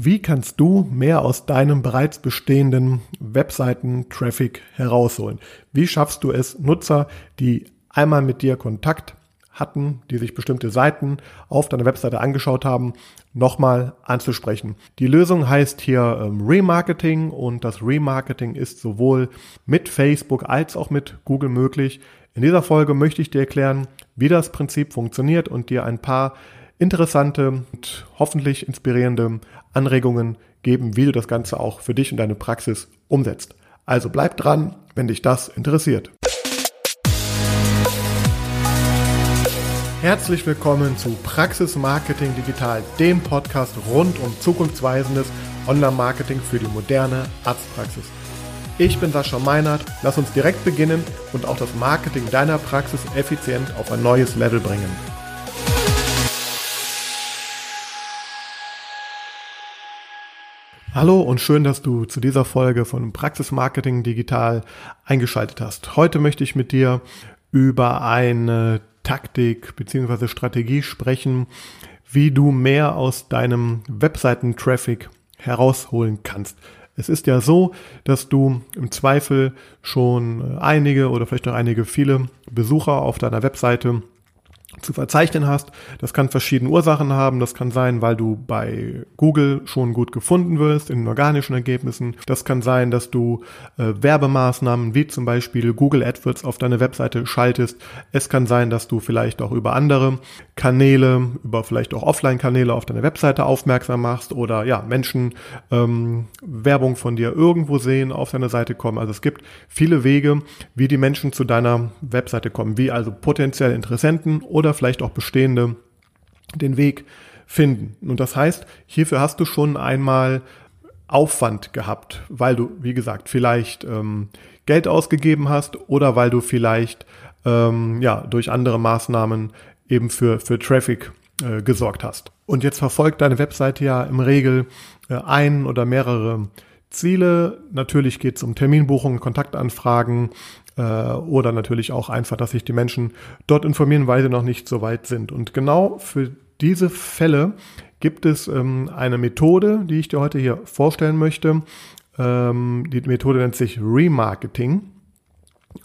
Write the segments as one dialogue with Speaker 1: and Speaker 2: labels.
Speaker 1: Wie kannst du mehr aus deinem bereits bestehenden Webseiten-Traffic herausholen? Wie schaffst du es, Nutzer, die einmal mit dir Kontakt hatten, die sich bestimmte Seiten auf deiner Webseite angeschaut haben, nochmal anzusprechen. Die Lösung heißt hier ähm, Remarketing und das Remarketing ist sowohl mit Facebook als auch mit Google möglich. In dieser Folge möchte ich dir erklären, wie das Prinzip funktioniert und dir ein paar interessante und hoffentlich inspirierende Anregungen geben, wie du das Ganze auch für dich und deine Praxis umsetzt. Also bleib dran, wenn dich das interessiert. Herzlich willkommen zu Praxis Marketing Digital, dem Podcast rund um zukunftsweisendes Online-Marketing für die moderne Arztpraxis. Ich bin Sascha Meinert, lass uns direkt beginnen und auch das Marketing deiner Praxis effizient auf ein neues Level bringen. Hallo und schön, dass du zu dieser Folge von Praxis Marketing Digital eingeschaltet hast. Heute möchte ich mit dir über eine Taktik bzw. Strategie sprechen, wie du mehr aus deinem Webseiten-Traffic herausholen kannst. Es ist ja so, dass du im Zweifel schon einige oder vielleicht noch einige viele Besucher auf deiner Webseite zu verzeichnen hast. Das kann verschiedene Ursachen haben. Das kann sein, weil du bei Google schon gut gefunden wirst in organischen Ergebnissen. Das kann sein, dass du äh, Werbemaßnahmen wie zum Beispiel Google AdWords auf deine Webseite schaltest. Es kann sein, dass du vielleicht auch über andere Kanäle, über vielleicht auch Offline-Kanäle auf deine Webseite aufmerksam machst oder ja, Menschen ähm, Werbung von dir irgendwo sehen, auf deine Seite kommen. Also es gibt viele Wege, wie die Menschen zu deiner Webseite kommen, wie also potenziell Interessenten oder vielleicht auch bestehende den Weg finden. Und das heißt, hierfür hast du schon einmal Aufwand gehabt, weil du, wie gesagt, vielleicht ähm, Geld ausgegeben hast oder weil du vielleicht ähm, ja durch andere Maßnahmen eben für, für Traffic äh, gesorgt hast. Und jetzt verfolgt deine Webseite ja im Regel äh, ein oder mehrere Ziele. Natürlich geht es um Terminbuchungen, Kontaktanfragen äh, oder natürlich auch einfach, dass sich die Menschen dort informieren, weil sie noch nicht so weit sind. Und genau für diese Fälle gibt es ähm, eine Methode, die ich dir heute hier vorstellen möchte. Ähm, die Methode nennt sich Remarketing.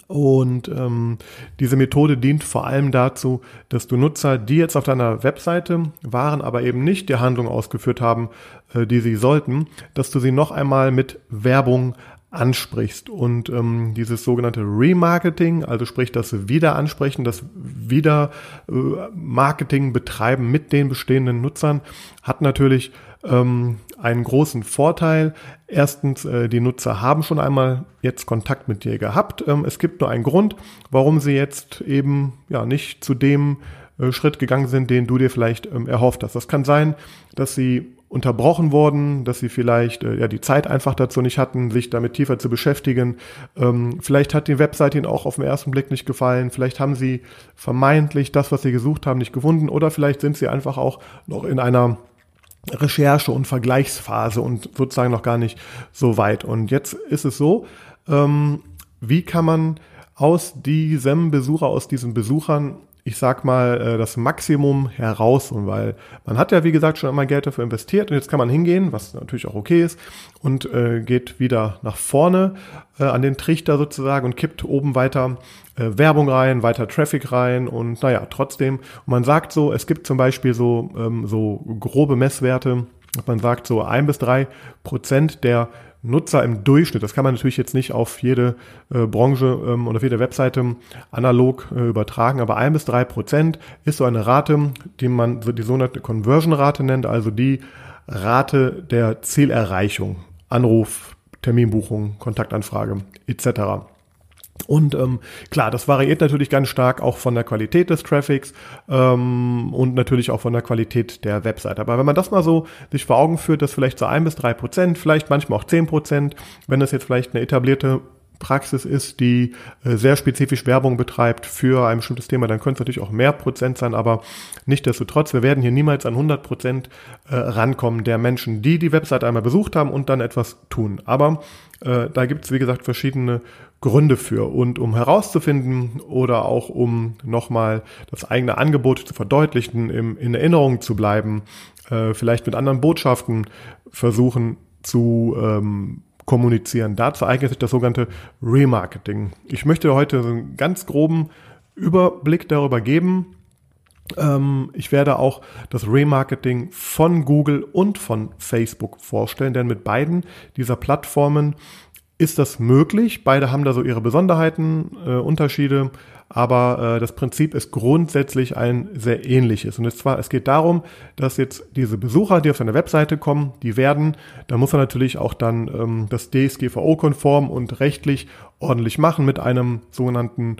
Speaker 1: Und ähm, diese Methode dient vor allem dazu, dass du Nutzer, die jetzt auf deiner Webseite waren, aber eben nicht die Handlung ausgeführt haben, äh, die sie sollten, dass du sie noch einmal mit Werbung ansprichst. Und ähm, dieses sogenannte Remarketing, also sprich das Wiederansprechen, das Wiedermarketing äh, betreiben mit den bestehenden Nutzern, hat natürlich ähm, einen großen Vorteil. Erstens, äh, die Nutzer haben schon einmal jetzt Kontakt mit dir gehabt. Ähm, es gibt nur einen Grund, warum sie jetzt eben ja nicht zu dem äh, Schritt gegangen sind, den du dir vielleicht ähm, erhofft hast. Das kann sein, dass sie unterbrochen wurden, dass sie vielleicht äh, ja die Zeit einfach dazu nicht hatten, sich damit tiefer zu beschäftigen. Ähm, vielleicht hat die Webseite ihnen auch auf den ersten Blick nicht gefallen. Vielleicht haben sie vermeintlich das, was sie gesucht haben, nicht gefunden. Oder vielleicht sind sie einfach auch noch in einer Recherche und Vergleichsphase und sozusagen noch gar nicht so weit. Und jetzt ist es so, ähm, wie kann man aus diesem Besucher, aus diesen Besuchern ich sag mal, äh, das Maximum herausholen, weil man hat ja, wie gesagt, schon einmal Geld dafür investiert und jetzt kann man hingehen, was natürlich auch okay ist, und äh, geht wieder nach vorne äh, an den Trichter sozusagen und kippt oben weiter äh, Werbung rein, weiter Traffic rein und naja, trotzdem, und man sagt so, es gibt zum Beispiel so, ähm, so grobe Messwerte, man sagt so ein bis drei Prozent der Nutzer im Durchschnitt, das kann man natürlich jetzt nicht auf jede äh, Branche ähm, oder auf jede Webseite analog äh, übertragen, aber ein bis drei Prozent ist so eine Rate, die man die sogenannte Conversion-Rate nennt, also die Rate der Zielerreichung, Anruf, Terminbuchung, Kontaktanfrage etc. Und ähm, klar, das variiert natürlich ganz stark auch von der Qualität des Traffics ähm, und natürlich auch von der Qualität der Website. Aber wenn man das mal so sich vor Augen führt, dass vielleicht so ein bis drei Prozent, vielleicht manchmal auch zehn Prozent, wenn das jetzt vielleicht eine etablierte Praxis ist, die äh, sehr spezifisch Werbung betreibt für ein bestimmtes Thema, dann könnte es natürlich auch mehr Prozent sein, aber nichtdestotrotz, wir werden hier niemals an 100 Prozent äh, rankommen der Menschen, die die Website einmal besucht haben und dann etwas tun. Aber äh, da gibt es, wie gesagt, verschiedene Gründe für. Und um herauszufinden oder auch um nochmal das eigene Angebot zu verdeutlichen, im, in Erinnerung zu bleiben, äh, vielleicht mit anderen Botschaften versuchen zu ähm, kommunizieren. Dazu eignet sich das sogenannte Remarketing. Ich möchte heute einen ganz groben Überblick darüber geben. Ähm, ich werde auch das Remarketing von Google und von Facebook vorstellen, denn mit beiden dieser Plattformen ist das möglich. Beide haben da so ihre Besonderheiten, äh, Unterschiede, aber äh, das Prinzip ist grundsätzlich ein sehr ähnliches. Und zwar, es geht darum, dass jetzt diese Besucher, die auf seine Webseite kommen, die werden, da muss er natürlich auch dann ähm, das DSGVO-konform und rechtlich ordentlich machen mit einem sogenannten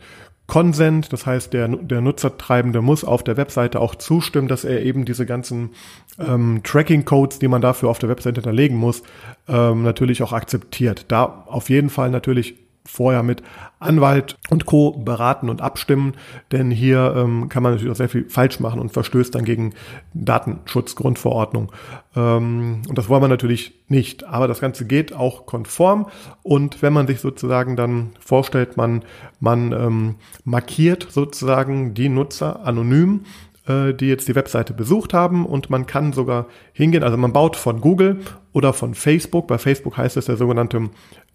Speaker 1: Consent, das heißt, der, der Nutzertreibende muss auf der Webseite auch zustimmen, dass er eben diese ganzen ähm, Tracking-Codes, die man dafür auf der Webseite hinterlegen muss, ähm, natürlich auch akzeptiert. Da auf jeden Fall natürlich vorher mit Anwalt und Co. beraten und abstimmen, denn hier ähm, kann man natürlich auch sehr viel falsch machen und verstößt dann gegen Datenschutzgrundverordnung. Ähm, und das wollen wir natürlich nicht. Aber das Ganze geht auch konform. Und wenn man sich sozusagen dann vorstellt, man, man ähm, markiert sozusagen die Nutzer anonym, äh, die jetzt die Webseite besucht haben und man kann sogar hingehen, also man baut von Google oder von Facebook, bei Facebook heißt es der sogenannte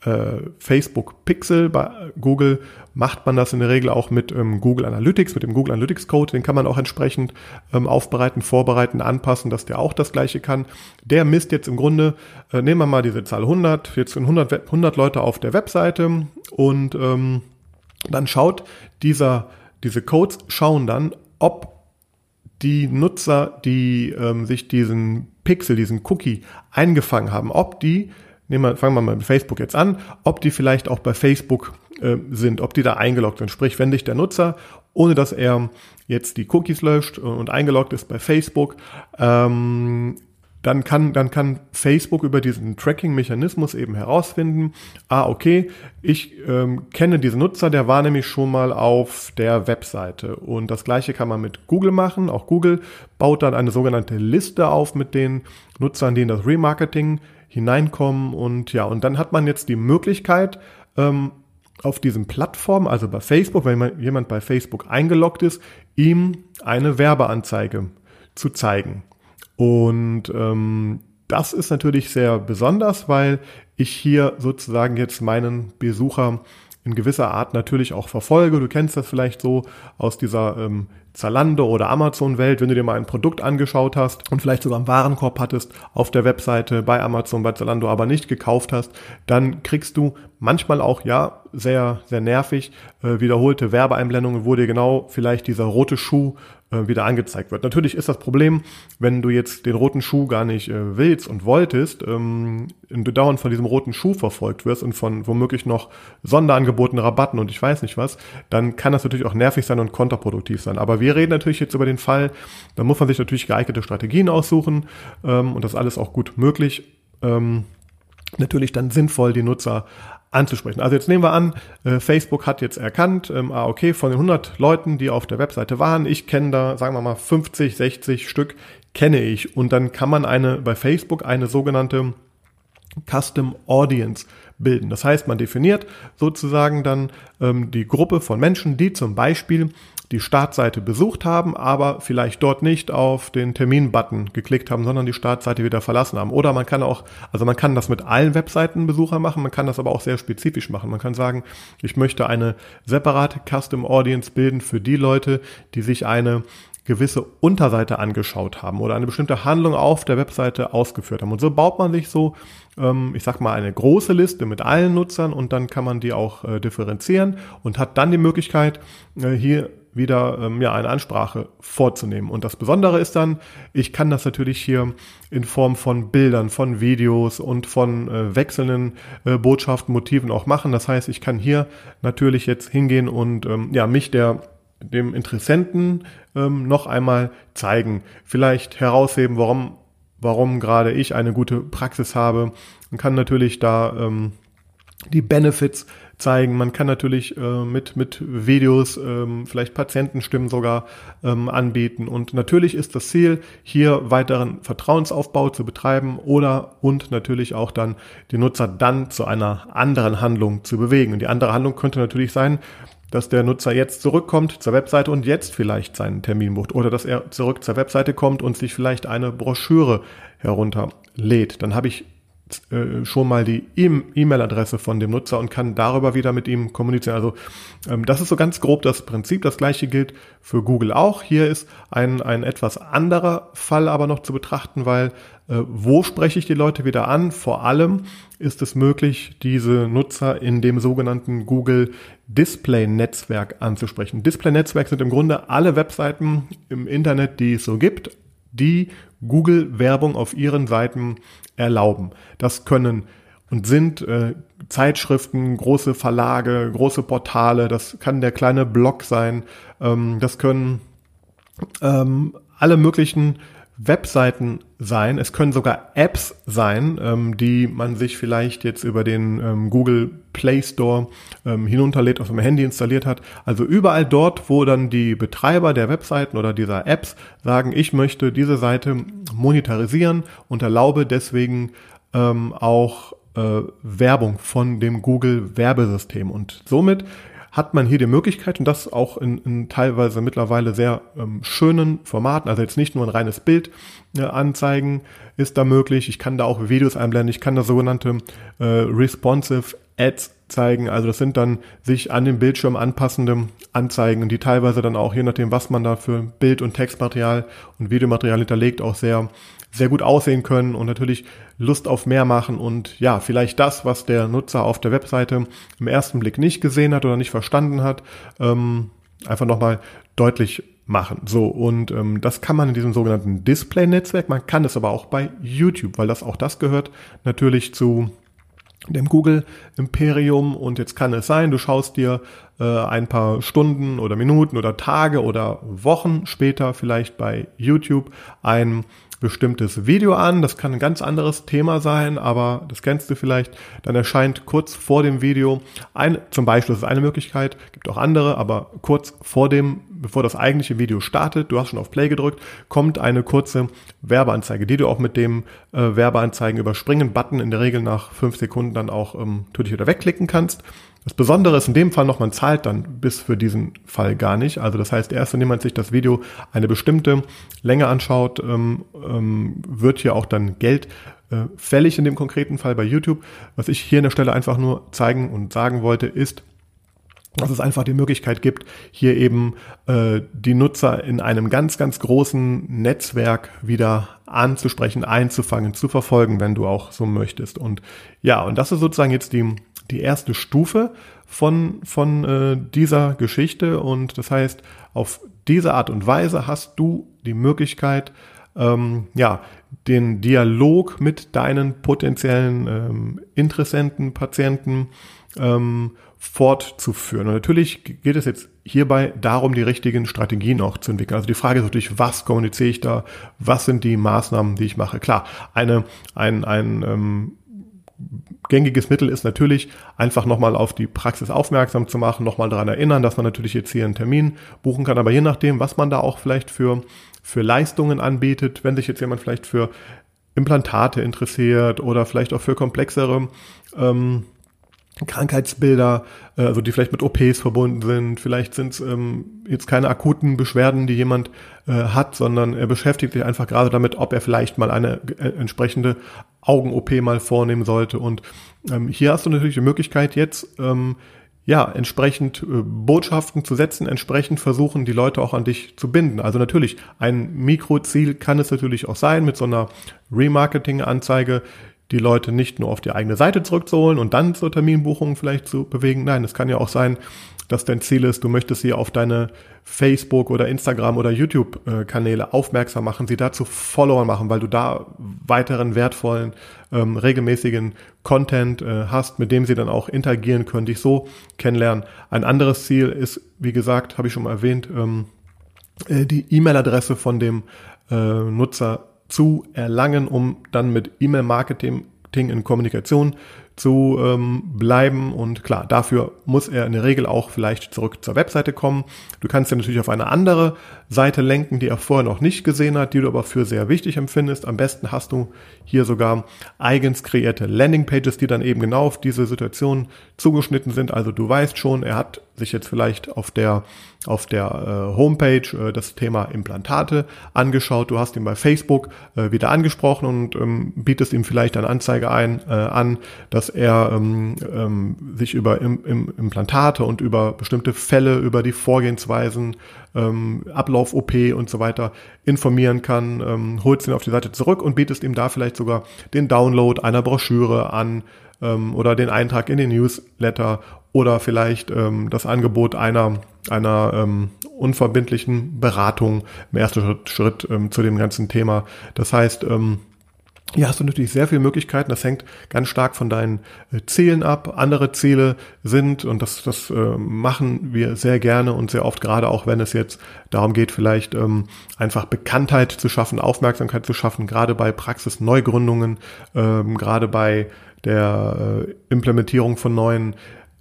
Speaker 1: äh, Facebook Pixel. Bei Google macht man das in der Regel auch mit ähm, Google Analytics, mit dem Google Analytics Code. Den kann man auch entsprechend ähm, aufbereiten, vorbereiten, anpassen, dass der auch das gleiche kann. Der misst jetzt im Grunde, äh, nehmen wir mal diese Zahl 100, jetzt sind 100, 100 Leute auf der Webseite und ähm, dann schaut dieser, diese Codes schauen dann, ob die Nutzer, die ähm, sich diesen Pixel, diesen Cookie eingefangen haben, ob die nehmen wir, fangen wir mal mit Facebook jetzt an, ob die vielleicht auch bei Facebook äh, sind, ob die da eingeloggt sind. Sprich, wenn dich der Nutzer, ohne dass er jetzt die Cookies löscht und eingeloggt ist bei Facebook, ähm, dann kann, dann kann Facebook über diesen Tracking-Mechanismus eben herausfinden, ah, okay, ich ähm, kenne diesen Nutzer, der war nämlich schon mal auf der Webseite. Und das gleiche kann man mit Google machen. Auch Google baut dann eine sogenannte Liste auf mit den Nutzern, denen das Remarketing hineinkommen und ja, und dann hat man jetzt die Möglichkeit, ähm, auf diesen Plattformen, also bei Facebook, wenn jemand bei Facebook eingeloggt ist, ihm eine Werbeanzeige zu zeigen. Und ähm, das ist natürlich sehr besonders, weil ich hier sozusagen jetzt meinen Besucher in gewisser Art natürlich auch verfolge. Du kennst das vielleicht so aus dieser ähm, Zalando oder Amazon-Welt, wenn du dir mal ein Produkt angeschaut hast und vielleicht sogar einen Warenkorb hattest auf der Webseite bei Amazon, bei Zalando, aber nicht gekauft hast, dann kriegst du manchmal auch, ja, sehr, sehr nervig, äh, wiederholte Werbeeinblendungen, wo dir genau vielleicht dieser rote Schuh äh, wieder angezeigt wird. Natürlich ist das Problem, wenn du jetzt den roten Schuh gar nicht äh, willst und wolltest, ähm, und du dauernd von diesem roten Schuh verfolgt wirst und von womöglich noch Sonderangeboten, Rabatten und ich weiß nicht was, dann kann das natürlich auch nervig sein und kontraproduktiv sein. Aber wir reden natürlich jetzt über den Fall, da muss man sich natürlich geeignete Strategien aussuchen ähm, und das alles auch gut möglich. Ähm, natürlich dann sinnvoll die Nutzer anzusprechen. Also jetzt nehmen wir an, äh, Facebook hat jetzt erkannt, ähm, ah, okay, von den 100 Leuten, die auf der Webseite waren, ich kenne da, sagen wir mal, 50, 60 Stück kenne ich. Und dann kann man eine, bei Facebook eine sogenannte Custom Audience bilden. Das heißt, man definiert sozusagen dann ähm, die Gruppe von Menschen, die zum Beispiel die Startseite besucht haben, aber vielleicht dort nicht auf den Termin-Button geklickt haben, sondern die Startseite wieder verlassen haben. Oder man kann auch, also man kann das mit allen Webseitenbesuchern machen, man kann das aber auch sehr spezifisch machen. Man kann sagen, ich möchte eine separate Custom Audience bilden für die Leute, die sich eine gewisse Unterseite angeschaut haben oder eine bestimmte Handlung auf der Webseite ausgeführt haben. Und so baut man sich so, ähm, ich sag mal, eine große Liste mit allen Nutzern und dann kann man die auch äh, differenzieren und hat dann die Möglichkeit, äh, hier wieder ähm, ja, eine Ansprache vorzunehmen. Und das Besondere ist dann, ich kann das natürlich hier in Form von Bildern, von Videos und von äh, wechselnden äh, Botschaften, Motiven auch machen. Das heißt, ich kann hier natürlich jetzt hingehen und ähm, ja, mich der dem Interessenten ähm, noch einmal zeigen. Vielleicht herausheben, warum, warum gerade ich eine gute Praxis habe. Man kann natürlich da ähm, die Benefits zeigen. Man kann natürlich äh, mit, mit Videos ähm, vielleicht Patientenstimmen sogar ähm, anbieten. Und natürlich ist das Ziel, hier weiteren Vertrauensaufbau zu betreiben oder und natürlich auch dann die Nutzer dann zu einer anderen Handlung zu bewegen. Und die andere Handlung könnte natürlich sein, dass der Nutzer jetzt zurückkommt zur Webseite und jetzt vielleicht seinen Termin bucht oder dass er zurück zur Webseite kommt und sich vielleicht eine Broschüre herunterlädt. Dann habe ich äh, schon mal die E-Mail-Adresse von dem Nutzer und kann darüber wieder mit ihm kommunizieren. Also ähm, das ist so ganz grob das Prinzip. Das gleiche gilt für Google auch. Hier ist ein, ein etwas anderer Fall aber noch zu betrachten, weil äh, wo spreche ich die Leute wieder an? Vor allem ist es möglich, diese Nutzer in dem sogenannten Google Display Netzwerk anzusprechen. Display Netzwerk sind im Grunde alle Webseiten im Internet, die es so gibt, die Google Werbung auf ihren Seiten erlauben. Das können und sind äh, Zeitschriften, große Verlage, große Portale, das kann der kleine Blog sein, ähm, das können ähm, alle möglichen Webseiten sein, es können sogar Apps sein, ähm, die man sich vielleicht jetzt über den ähm, Google Play Store ähm, hinunterlädt, auf dem Handy installiert hat. Also überall dort, wo dann die Betreiber der Webseiten oder dieser Apps sagen, ich möchte diese Seite monetarisieren und erlaube deswegen ähm, auch äh, Werbung von dem Google Werbesystem. Und somit hat man hier die Möglichkeit und das auch in, in teilweise mittlerweile sehr ähm, schönen Formaten, also jetzt nicht nur ein reines Bild äh, anzeigen ist da möglich. Ich kann da auch Videos einblenden, ich kann da sogenannte äh, responsive Ads zeigen. Also das sind dann sich an den Bildschirm anpassende Anzeigen, die teilweise dann auch, je nachdem, was man da für Bild- und Textmaterial und Videomaterial hinterlegt, auch sehr sehr gut aussehen können und natürlich Lust auf mehr machen und ja, vielleicht das, was der Nutzer auf der Webseite im ersten Blick nicht gesehen hat oder nicht verstanden hat, ähm, einfach nochmal deutlich machen. So, und ähm, das kann man in diesem sogenannten Display-Netzwerk, man kann es aber auch bei YouTube, weil das auch das gehört natürlich zu dem Google Imperium und jetzt kann es sein, du schaust dir äh, ein paar Stunden oder Minuten oder Tage oder Wochen später vielleicht bei YouTube ein bestimmtes Video an. Das kann ein ganz anderes Thema sein, aber das kennst du vielleicht. Dann erscheint kurz vor dem Video ein, zum Beispiel, das ist eine Möglichkeit, gibt auch andere, aber kurz vor dem, bevor das eigentliche Video startet, du hast schon auf Play gedrückt, kommt eine kurze Werbeanzeige, die du auch mit dem äh, Werbeanzeigen überspringen Button in der Regel nach fünf Sekunden dann auch ähm, natürlich wieder wegklicken kannst. Das Besondere ist in dem Fall noch, man zahlt dann bis für diesen Fall gar nicht. Also das heißt, erst wenn jemand sich das Video eine bestimmte Länge anschaut, ähm, ähm, wird hier auch dann Geld äh, fällig in dem konkreten Fall bei YouTube. Was ich hier an der Stelle einfach nur zeigen und sagen wollte, ist, dass es einfach die Möglichkeit gibt, hier eben äh, die Nutzer in einem ganz, ganz großen Netzwerk wieder anzusprechen, einzufangen, zu verfolgen, wenn du auch so möchtest. Und ja, und das ist sozusagen jetzt die die erste Stufe von, von äh, dieser Geschichte. Und das heißt, auf diese Art und Weise hast du die Möglichkeit, ähm, ja, den Dialog mit deinen potenziellen ähm, Interessenten, Patienten ähm, fortzuführen. Und natürlich geht es jetzt hierbei darum, die richtigen Strategien auch zu entwickeln. Also die Frage ist natürlich, was kommuniziere ich da? Was sind die Maßnahmen, die ich mache? Klar, eine, ein, ein ähm, gängiges Mittel ist natürlich, einfach nochmal auf die Praxis aufmerksam zu machen, nochmal daran erinnern, dass man natürlich jetzt hier einen Termin buchen kann. Aber je nachdem, was man da auch vielleicht für, für Leistungen anbietet, wenn sich jetzt jemand vielleicht für Implantate interessiert oder vielleicht auch für komplexere ähm, Krankheitsbilder, äh, also die vielleicht mit OPs verbunden sind. Vielleicht sind es ähm, jetzt keine akuten Beschwerden, die jemand äh, hat, sondern er beschäftigt sich einfach gerade damit, ob er vielleicht mal eine äh, entsprechende Augen-OP mal vornehmen sollte. Und ähm, hier hast du natürlich die Möglichkeit jetzt, ähm, ja, entsprechend äh, Botschaften zu setzen, entsprechend versuchen, die Leute auch an dich zu binden. Also natürlich, ein Mikroziel kann es natürlich auch sein, mit so einer Remarketing-Anzeige die Leute nicht nur auf die eigene Seite zurückzuholen und dann zur Terminbuchung vielleicht zu bewegen. Nein, es kann ja auch sein, dass dein Ziel ist, du möchtest sie auf deine Facebook oder Instagram oder YouTube Kanäle aufmerksam machen, sie dazu Follower machen, weil du da weiteren wertvollen, ähm, regelmäßigen Content äh, hast, mit dem sie dann auch interagieren können, dich so kennenlernen. Ein anderes Ziel ist, wie gesagt, habe ich schon mal erwähnt, ähm, äh, die E-Mail-Adresse von dem äh, Nutzer zu erlangen, um dann mit E-Mail-Marketing in Kommunikation zu ähm, bleiben. Und klar, dafür muss er in der Regel auch vielleicht zurück zur Webseite kommen. Du kannst ja natürlich auf eine andere Seite lenken, die er vorher noch nicht gesehen hat, die du aber für sehr wichtig empfindest. Am besten hast du hier sogar eigens kreierte Landingpages, die dann eben genau auf diese Situation zugeschnitten sind. Also du weißt schon, er hat sich jetzt vielleicht auf der auf der äh, Homepage äh, das Thema Implantate angeschaut. Du hast ihn bei Facebook äh, wieder angesprochen und ähm, bietest ihm vielleicht eine Anzeige ein äh, an, er ähm, ähm, sich über im, im Implantate und über bestimmte Fälle, über die Vorgehensweisen, ähm, Ablauf OP und so weiter informieren kann. Ähm, holst ihn auf die Seite zurück und bietest ihm da vielleicht sogar den Download einer Broschüre an ähm, oder den Eintrag in den Newsletter oder vielleicht ähm, das Angebot einer, einer ähm, unverbindlichen Beratung im ersten Schritt, Schritt ähm, zu dem ganzen Thema. Das heißt, ähm, hier hast du natürlich sehr viele Möglichkeiten. Das hängt ganz stark von deinen äh, Zielen ab. Andere Ziele sind, und das, das äh, machen wir sehr gerne und sehr oft, gerade auch wenn es jetzt darum geht, vielleicht ähm, einfach Bekanntheit zu schaffen, Aufmerksamkeit zu schaffen, gerade bei Praxisneugründungen, ähm, gerade bei der äh, Implementierung von neuen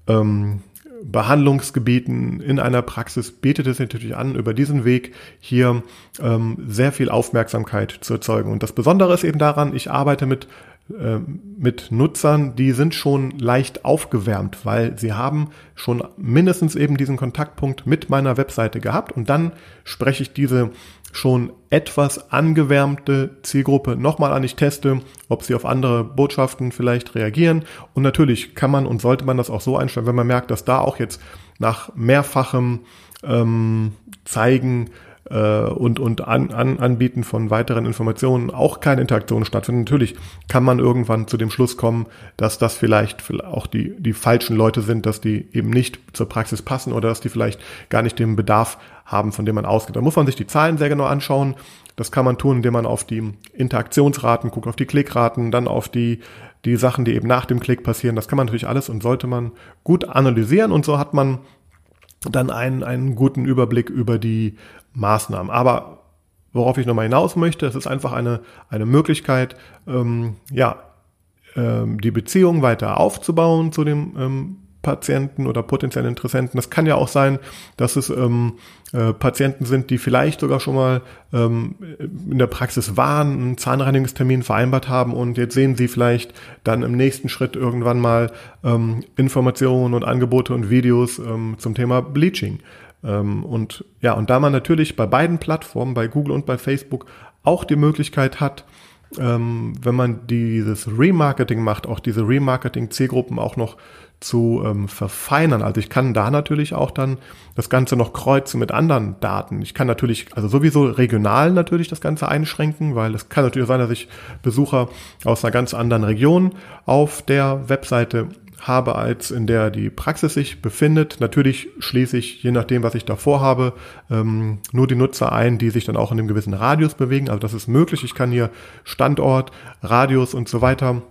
Speaker 1: ähm, Behandlungsgebieten in einer Praxis bietet es natürlich an, über diesen Weg hier ähm, sehr viel Aufmerksamkeit zu erzeugen. Und das Besondere ist eben daran, ich arbeite mit äh, mit Nutzern, die sind schon leicht aufgewärmt, weil sie haben schon mindestens eben diesen Kontaktpunkt mit meiner Webseite gehabt und dann spreche ich diese schon etwas angewärmte Zielgruppe nochmal an. Ich teste, ob sie auf andere Botschaften vielleicht reagieren. Und natürlich kann man und sollte man das auch so einstellen, wenn man merkt, dass da auch jetzt nach mehrfachem ähm, Zeigen äh, und, und an, an, Anbieten von weiteren Informationen auch keine Interaktion stattfindet. Natürlich kann man irgendwann zu dem Schluss kommen, dass das vielleicht auch die, die falschen Leute sind, dass die eben nicht zur Praxis passen oder dass die vielleicht gar nicht den Bedarf haben, von dem man ausgeht. Da muss man sich die Zahlen sehr genau anschauen. Das kann man tun, indem man auf die Interaktionsraten guckt, auf die Klickraten, dann auf die, die Sachen, die eben nach dem Klick passieren. Das kann man natürlich alles und sollte man gut analysieren und so hat man dann einen, einen guten Überblick über die Maßnahmen. Aber worauf ich nochmal hinaus möchte, es ist einfach eine, eine Möglichkeit, ähm, ja, ähm, die Beziehung weiter aufzubauen zu dem ähm, Patienten oder potenziellen Interessenten. Das kann ja auch sein, dass es ähm, äh, Patienten sind, die vielleicht sogar schon mal ähm, in der Praxis waren, einen Zahnreinigungstermin vereinbart haben und jetzt sehen sie vielleicht dann im nächsten Schritt irgendwann mal ähm, Informationen und Angebote und Videos ähm, zum Thema Bleaching. Ähm, und ja, und da man natürlich bei beiden Plattformen, bei Google und bei Facebook, auch die Möglichkeit hat, ähm, wenn man dieses Remarketing macht, auch diese Remarketing-Zielgruppen auch noch zu ähm, verfeinern. Also ich kann da natürlich auch dann das Ganze noch kreuzen mit anderen Daten. Ich kann natürlich, also sowieso regional natürlich das Ganze einschränken, weil es kann natürlich sein, dass ich Besucher aus einer ganz anderen Region auf der Webseite habe, als in der die Praxis sich befindet. Natürlich schließe ich, je nachdem, was ich davor habe, ähm, nur die Nutzer ein, die sich dann auch in einem gewissen Radius bewegen. Also das ist möglich. Ich kann hier Standort, Radius und so weiter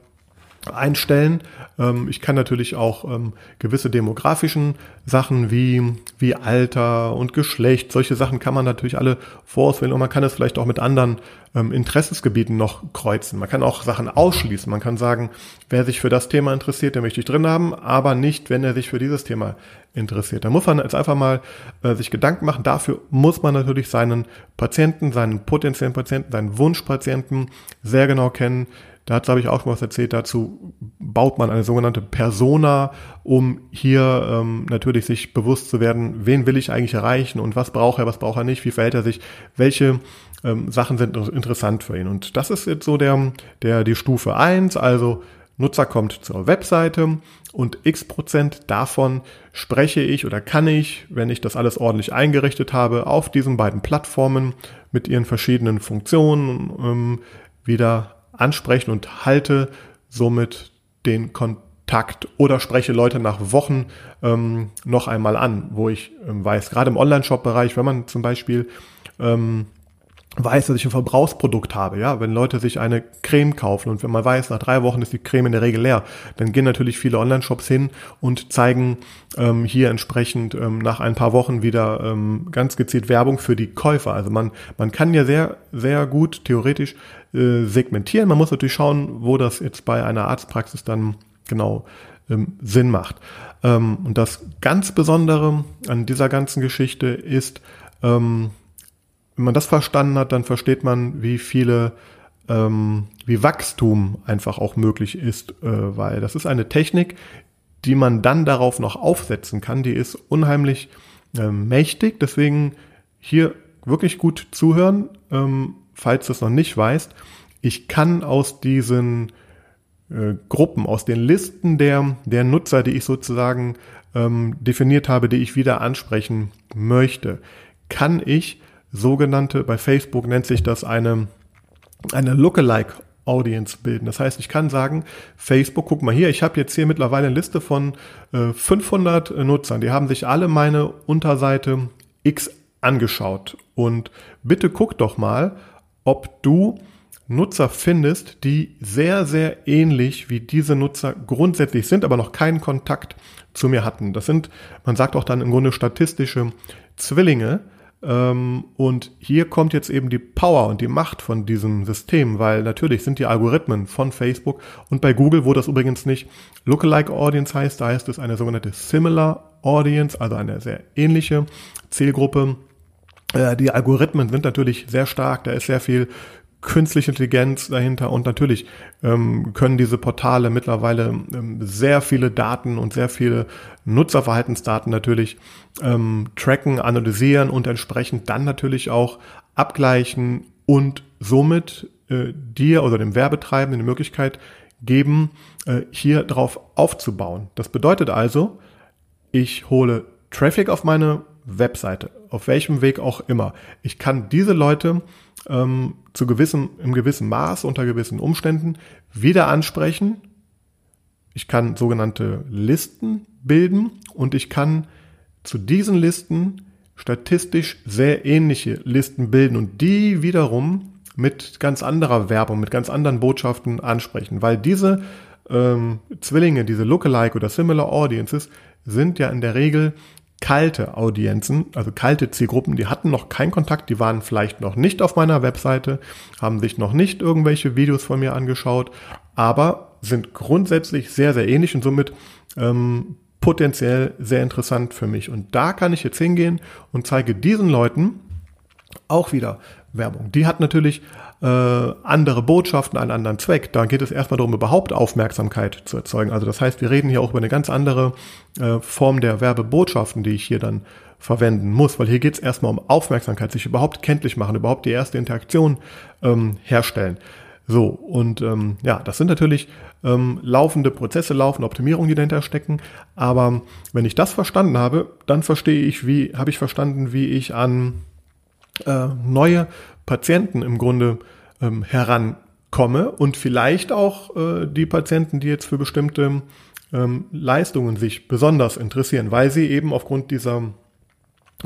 Speaker 1: einstellen. Ähm, ich kann natürlich auch ähm, gewisse demografischen Sachen wie, wie Alter und Geschlecht, solche Sachen kann man natürlich alle vorauswählen und man kann es vielleicht auch mit anderen ähm, Interessensgebieten noch kreuzen. Man kann auch Sachen ausschließen. Man kann sagen, wer sich für das Thema interessiert, der möchte ich drin haben, aber nicht, wenn er sich für dieses Thema interessiert. Da muss man jetzt einfach mal äh, sich Gedanken machen. Dafür muss man natürlich seinen Patienten, seinen potenziellen Patienten, seinen Wunschpatienten sehr genau kennen Dazu habe ich auch schon was erzählt. Dazu baut man eine sogenannte Persona, um hier ähm, natürlich sich bewusst zu werden, wen will ich eigentlich erreichen und was braucht er, was braucht er nicht, wie verhält er sich, welche ähm, Sachen sind interessant für ihn. Und das ist jetzt so der, der, die Stufe eins. also Nutzer kommt zur Webseite und x Prozent davon spreche ich oder kann ich, wenn ich das alles ordentlich eingerichtet habe, auf diesen beiden Plattformen mit ihren verschiedenen Funktionen ähm, wieder ansprechen und halte somit den Kontakt oder spreche Leute nach Wochen ähm, noch einmal an, wo ich ähm, weiß, gerade im Online-Shop-Bereich, wenn man zum Beispiel ähm, weiß, dass ich ein Verbrauchsprodukt habe, ja, wenn Leute sich eine Creme kaufen und wenn man weiß, nach drei Wochen ist die Creme in der Regel leer, dann gehen natürlich viele Online-Shops hin und zeigen ähm, hier entsprechend ähm, nach ein paar Wochen wieder ähm, ganz gezielt Werbung für die Käufer. Also man, man kann ja sehr, sehr gut theoretisch äh, segmentieren. Man muss natürlich schauen, wo das jetzt bei einer Arztpraxis dann genau ähm, Sinn macht. Ähm, und das ganz Besondere an dieser ganzen Geschichte ist, ähm, wenn man das verstanden hat, dann versteht man, wie viele, ähm, wie Wachstum einfach auch möglich ist, äh, weil das ist eine Technik, die man dann darauf noch aufsetzen kann. Die ist unheimlich äh, mächtig. Deswegen hier wirklich gut zuhören, ähm, falls du es noch nicht weißt. Ich kann aus diesen äh, Gruppen, aus den Listen der, der Nutzer, die ich sozusagen ähm, definiert habe, die ich wieder ansprechen möchte, kann ich sogenannte, bei Facebook nennt sich das eine, eine Lookalike Audience bilden. Das heißt, ich kann sagen, Facebook, guck mal hier, ich habe jetzt hier mittlerweile eine Liste von äh, 500 äh, Nutzern. Die haben sich alle meine Unterseite X angeschaut. Und bitte guck doch mal, ob du Nutzer findest, die sehr, sehr ähnlich wie diese Nutzer grundsätzlich sind, aber noch keinen Kontakt zu mir hatten. Das sind, man sagt auch dann im Grunde statistische Zwillinge. Ähm, und hier kommt jetzt eben die Power und die Macht von diesem System, weil natürlich sind die Algorithmen von Facebook und bei Google, wo das übrigens nicht Lookalike Audience heißt, da heißt es eine sogenannte Similar Audience, also eine sehr ähnliche Zielgruppe. Äh, die Algorithmen sind natürlich sehr stark, da ist sehr viel künstliche Intelligenz dahinter und natürlich ähm, können diese Portale mittlerweile ähm, sehr viele Daten und sehr viele Nutzerverhaltensdaten natürlich ähm, tracken, analysieren und entsprechend dann natürlich auch abgleichen und somit äh, dir oder dem Werbetreibenden die Möglichkeit geben, äh, hier drauf aufzubauen. Das bedeutet also, ich hole Traffic auf meine Webseite, auf welchem Weg auch immer. Ich kann diese Leute ähm, zu gewissem, im gewissen Maß, unter gewissen Umständen wieder ansprechen. Ich kann sogenannte Listen bilden und ich kann zu diesen Listen statistisch sehr ähnliche Listen bilden und die wiederum mit ganz anderer Werbung, mit ganz anderen Botschaften ansprechen, weil diese ähm, Zwillinge, diese Lookalike oder Similar Audiences sind ja in der Regel kalte Audienzen, also kalte Zielgruppen, die hatten noch keinen Kontakt, die waren vielleicht noch nicht auf meiner Webseite, haben sich noch nicht irgendwelche Videos von mir angeschaut, aber sind grundsätzlich sehr, sehr ähnlich und somit ähm, potenziell sehr interessant für mich. Und da kann ich jetzt hingehen und zeige diesen Leuten auch wieder Werbung. Die hat natürlich äh, andere Botschaften, einen anderen Zweck. Da geht es erstmal darum, überhaupt Aufmerksamkeit zu erzeugen. Also das heißt, wir reden hier auch über eine ganz andere äh, Form der Werbebotschaften, die ich hier dann verwenden muss, weil hier geht es erstmal um Aufmerksamkeit, sich überhaupt kenntlich machen, überhaupt die erste Interaktion ähm, herstellen. So, und ähm, ja, das sind natürlich ähm, laufende Prozesse, laufende Optimierungen, die dahinter stecken. Aber wenn ich das verstanden habe, dann verstehe ich, wie, habe ich verstanden, wie ich an äh, neue Patienten im Grunde ähm, herankomme und vielleicht auch äh, die Patienten, die jetzt für bestimmte ähm, Leistungen sich besonders interessieren, weil sie eben aufgrund dieser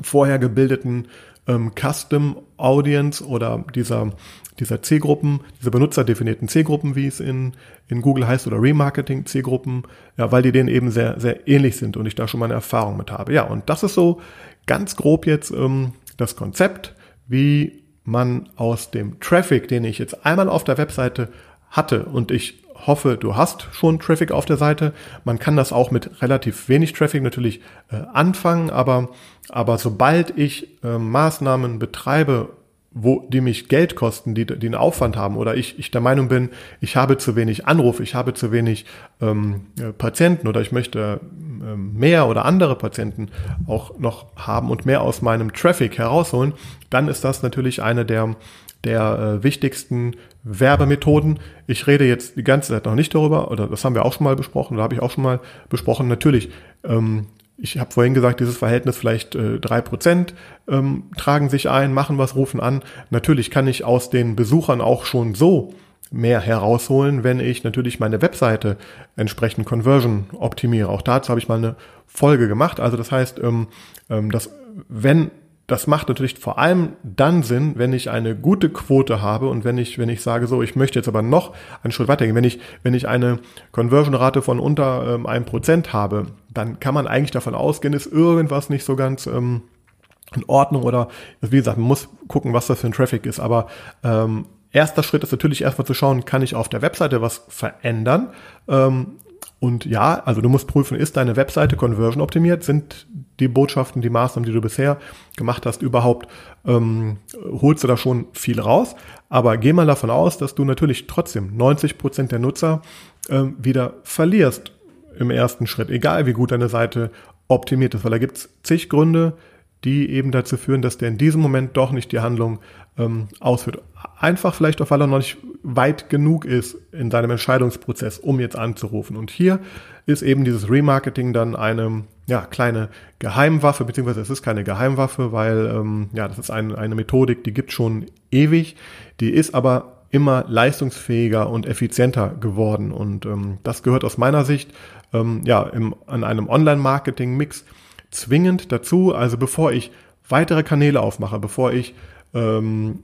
Speaker 1: vorher gebildeten ähm, Custom Audience oder dieser, dieser C-Gruppen, dieser benutzerdefinierten C-Gruppen, wie es in, in Google heißt, oder Remarketing C-Gruppen, ja, weil die denen eben sehr, sehr ähnlich sind und ich da schon mal eine Erfahrung mit habe. Ja, und das ist so ganz grob jetzt ähm, das Konzept, wie man aus dem Traffic, den ich jetzt einmal auf der Webseite hatte und ich hoffe, du hast schon Traffic auf der Seite. Man kann das auch mit relativ wenig Traffic natürlich äh, anfangen, aber, aber sobald ich äh, Maßnahmen betreibe, wo die mich Geld kosten, die, die einen Aufwand haben, oder ich, ich der Meinung bin, ich habe zu wenig Anrufe, ich habe zu wenig ähm, äh, Patienten oder ich möchte ähm, mehr oder andere Patienten auch noch haben und mehr aus meinem Traffic herausholen, dann ist das natürlich eine der, der äh, wichtigsten Werbemethoden. Ich rede jetzt die ganze Zeit noch nicht darüber, oder das haben wir auch schon mal besprochen, oder habe ich auch schon mal besprochen. Natürlich ähm, ich habe vorhin gesagt, dieses Verhältnis vielleicht äh, drei äh, Prozent ähm, tragen sich ein, machen was, rufen an. Natürlich kann ich aus den Besuchern auch schon so mehr herausholen, wenn ich natürlich meine Webseite entsprechend Conversion optimiere. Auch dazu habe ich mal eine Folge gemacht. Also das heißt, ähm, ähm, dass wenn das macht natürlich vor allem dann Sinn, wenn ich eine gute Quote habe und wenn ich, wenn ich sage, so, ich möchte jetzt aber noch einen Schritt weitergehen. Wenn ich, wenn ich eine Conversion-Rate von unter ähm, einem Prozent habe, dann kann man eigentlich davon ausgehen, ist irgendwas nicht so ganz ähm, in Ordnung oder, wie gesagt, man muss gucken, was das für ein Traffic ist. Aber ähm, erster Schritt ist natürlich erstmal zu schauen, kann ich auf der Webseite was verändern? Ähm, Und ja, also du musst prüfen, ist deine Webseite conversion optimiert? Sind die Botschaften, die Maßnahmen, die du bisher gemacht hast, überhaupt, ähm, holst du da schon viel raus? Aber geh mal davon aus, dass du natürlich trotzdem 90 Prozent der Nutzer ähm, wieder verlierst im ersten Schritt, egal wie gut deine Seite optimiert ist, weil da gibt's zig Gründe, die eben dazu führen, dass der in diesem Moment doch nicht die Handlung ähm, ausführt. Einfach vielleicht auch, weil er noch nicht weit genug ist in seinem Entscheidungsprozess, um jetzt anzurufen. Und hier ist eben dieses Remarketing dann eine ja, kleine Geheimwaffe, beziehungsweise es ist keine Geheimwaffe, weil ähm, ja, das ist ein, eine Methodik, die gibt schon ewig, die ist aber immer leistungsfähiger und effizienter geworden. Und ähm, das gehört aus meiner Sicht ähm, ja im, an einem Online-Marketing-Mix zwingend dazu. Also bevor ich weitere Kanäle aufmache, bevor ich ähm,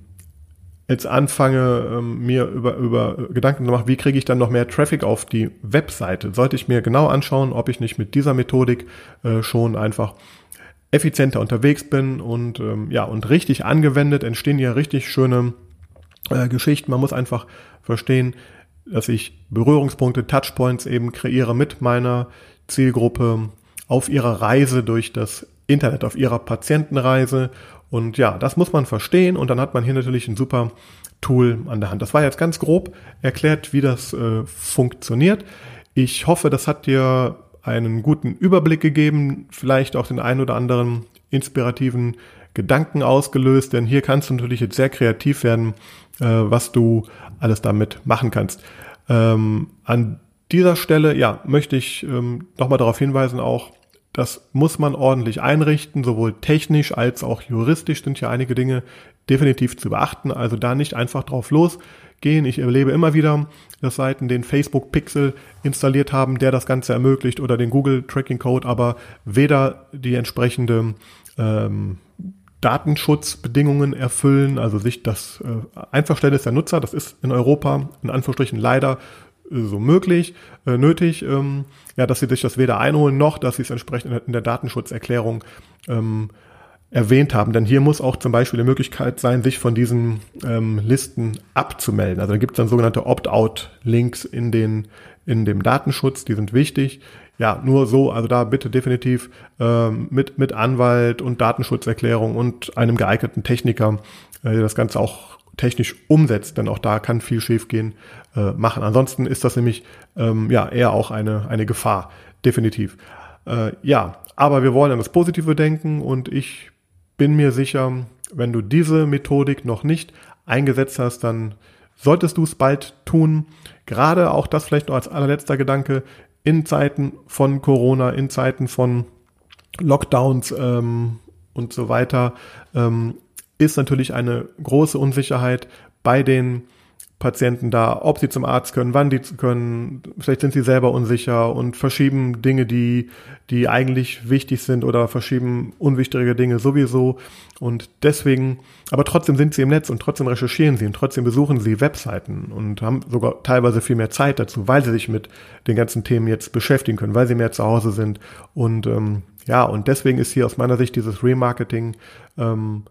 Speaker 1: jetzt anfange, ähm, mir über, über Gedanken zu machen, wie kriege ich dann noch mehr Traffic auf die Webseite, sollte ich mir genau anschauen, ob ich nicht mit dieser Methodik äh, schon einfach effizienter unterwegs bin und ähm, ja und richtig angewendet entstehen ja richtig schöne äh, Geschichten. Man muss einfach verstehen, dass ich Berührungspunkte, Touchpoints eben kreiere mit meiner Zielgruppe auf ihrer Reise durch das Internet, auf ihrer Patientenreise und ja, das muss man verstehen und dann hat man hier natürlich ein super Tool an der Hand. Das war jetzt ganz grob erklärt, wie das äh, funktioniert. Ich hoffe, das hat dir einen guten Überblick gegeben, vielleicht auch den ein oder anderen inspirativen Gedanken ausgelöst, denn hier kannst du natürlich jetzt sehr kreativ werden, äh, was du alles damit machen kannst. Ähm, an dieser Stelle, ja, möchte ich ähm, nochmal darauf hinweisen, auch das muss man ordentlich einrichten, sowohl technisch als auch juristisch sind ja einige Dinge definitiv zu beachten. Also da nicht einfach drauf losgehen. Ich erlebe immer wieder, dass Seiten den Facebook Pixel installiert haben, der das Ganze ermöglicht oder den Google Tracking Code, aber weder die entsprechende ähm, Datenschutzbedingungen erfüllen, also sich das äh, Einverständnis der Nutzer, das ist in Europa in Anführungsstrichen leider so möglich, äh, nötig, ähm, ja, dass sie sich das weder einholen noch, dass sie es entsprechend in der Datenschutzerklärung ähm, erwähnt haben. Denn hier muss auch zum Beispiel die Möglichkeit sein, sich von diesen ähm, Listen abzumelden. Also da gibt es dann sogenannte Opt-out-Links in den in dem Datenschutz, die sind wichtig. Ja, nur so, also da bitte definitiv ähm, mit mit Anwalt und Datenschutzerklärung und einem geeigneten Techniker äh, das Ganze auch technisch umsetzt, denn auch da kann viel schiefgehen, äh, machen. Ansonsten ist das nämlich ähm, ja eher auch eine, eine Gefahr, definitiv. Äh, ja, aber wir wollen an das Positive denken und ich bin mir sicher, wenn du diese Methodik noch nicht eingesetzt hast, dann solltest du es bald tun. Gerade auch das vielleicht noch als allerletzter Gedanke in Zeiten von Corona, in Zeiten von Lockdowns ähm, und so weiter ähm, ist natürlich eine große Unsicherheit bei den Patienten da, ob sie zum Arzt können, wann die können, vielleicht sind sie selber unsicher und verschieben Dinge, die, die eigentlich wichtig sind oder verschieben unwichtige Dinge sowieso. Und deswegen, aber trotzdem sind sie im Netz und trotzdem recherchieren sie und trotzdem besuchen sie Webseiten und haben sogar teilweise viel mehr Zeit dazu, weil sie sich mit den ganzen Themen jetzt beschäftigen können, weil sie mehr zu Hause sind. Und ähm, ja, und deswegen ist hier aus meiner Sicht dieses Remarketing ähm,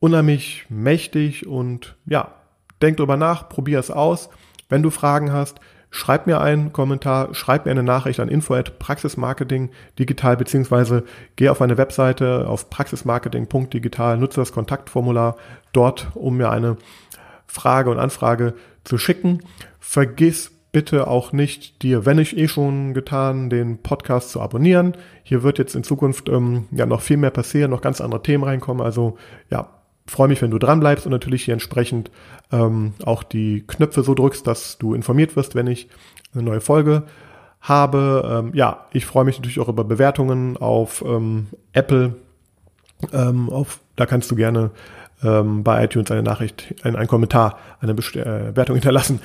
Speaker 1: unheimlich mächtig und ja, denk drüber nach, probier es aus. Wenn du Fragen hast, schreib mir einen Kommentar, schreib mir eine Nachricht an info at praxismarketing digital beziehungsweise geh auf meine Webseite auf praxismarketing.digital, nutze das Kontaktformular dort, um mir eine Frage und Anfrage zu schicken. Vergiss bitte auch nicht, dir, wenn ich eh schon getan, den Podcast zu abonnieren. Hier wird jetzt in Zukunft ähm, ja noch viel mehr passieren, noch ganz andere Themen reinkommen. Also ja, freue mich, wenn du dran bleibst und natürlich hier entsprechend ähm, auch die Knöpfe so drückst, dass du informiert wirst, wenn ich eine neue Folge habe. Ähm, ja, ich freue mich natürlich auch über Bewertungen auf ähm, Apple. Ähm, auf, da kannst du gerne ähm, bei iTunes eine Nachricht, ein, ein Kommentar, eine Bewertung äh, hinterlassen.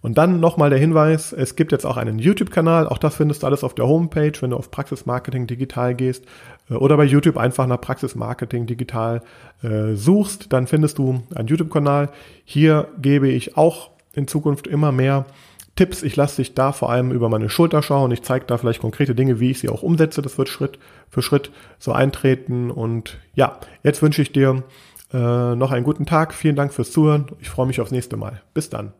Speaker 1: Und dann nochmal der Hinweis, es gibt jetzt auch einen YouTube-Kanal, auch das findest du alles auf der Homepage, wenn du auf Praxis Marketing Digital gehst äh, oder bei YouTube einfach nach Praxis Marketing Digital äh, suchst, dann findest du einen YouTube-Kanal. Hier gebe ich auch in Zukunft immer mehr Tipps. Ich lasse dich da vor allem über meine Schulter schauen. Ich zeige da vielleicht konkrete Dinge, wie ich sie auch umsetze. Das wird Schritt für Schritt so eintreten. Und ja, jetzt wünsche ich dir äh, noch einen guten Tag. Vielen Dank fürs Zuhören. Ich freue mich aufs nächste Mal. Bis dann.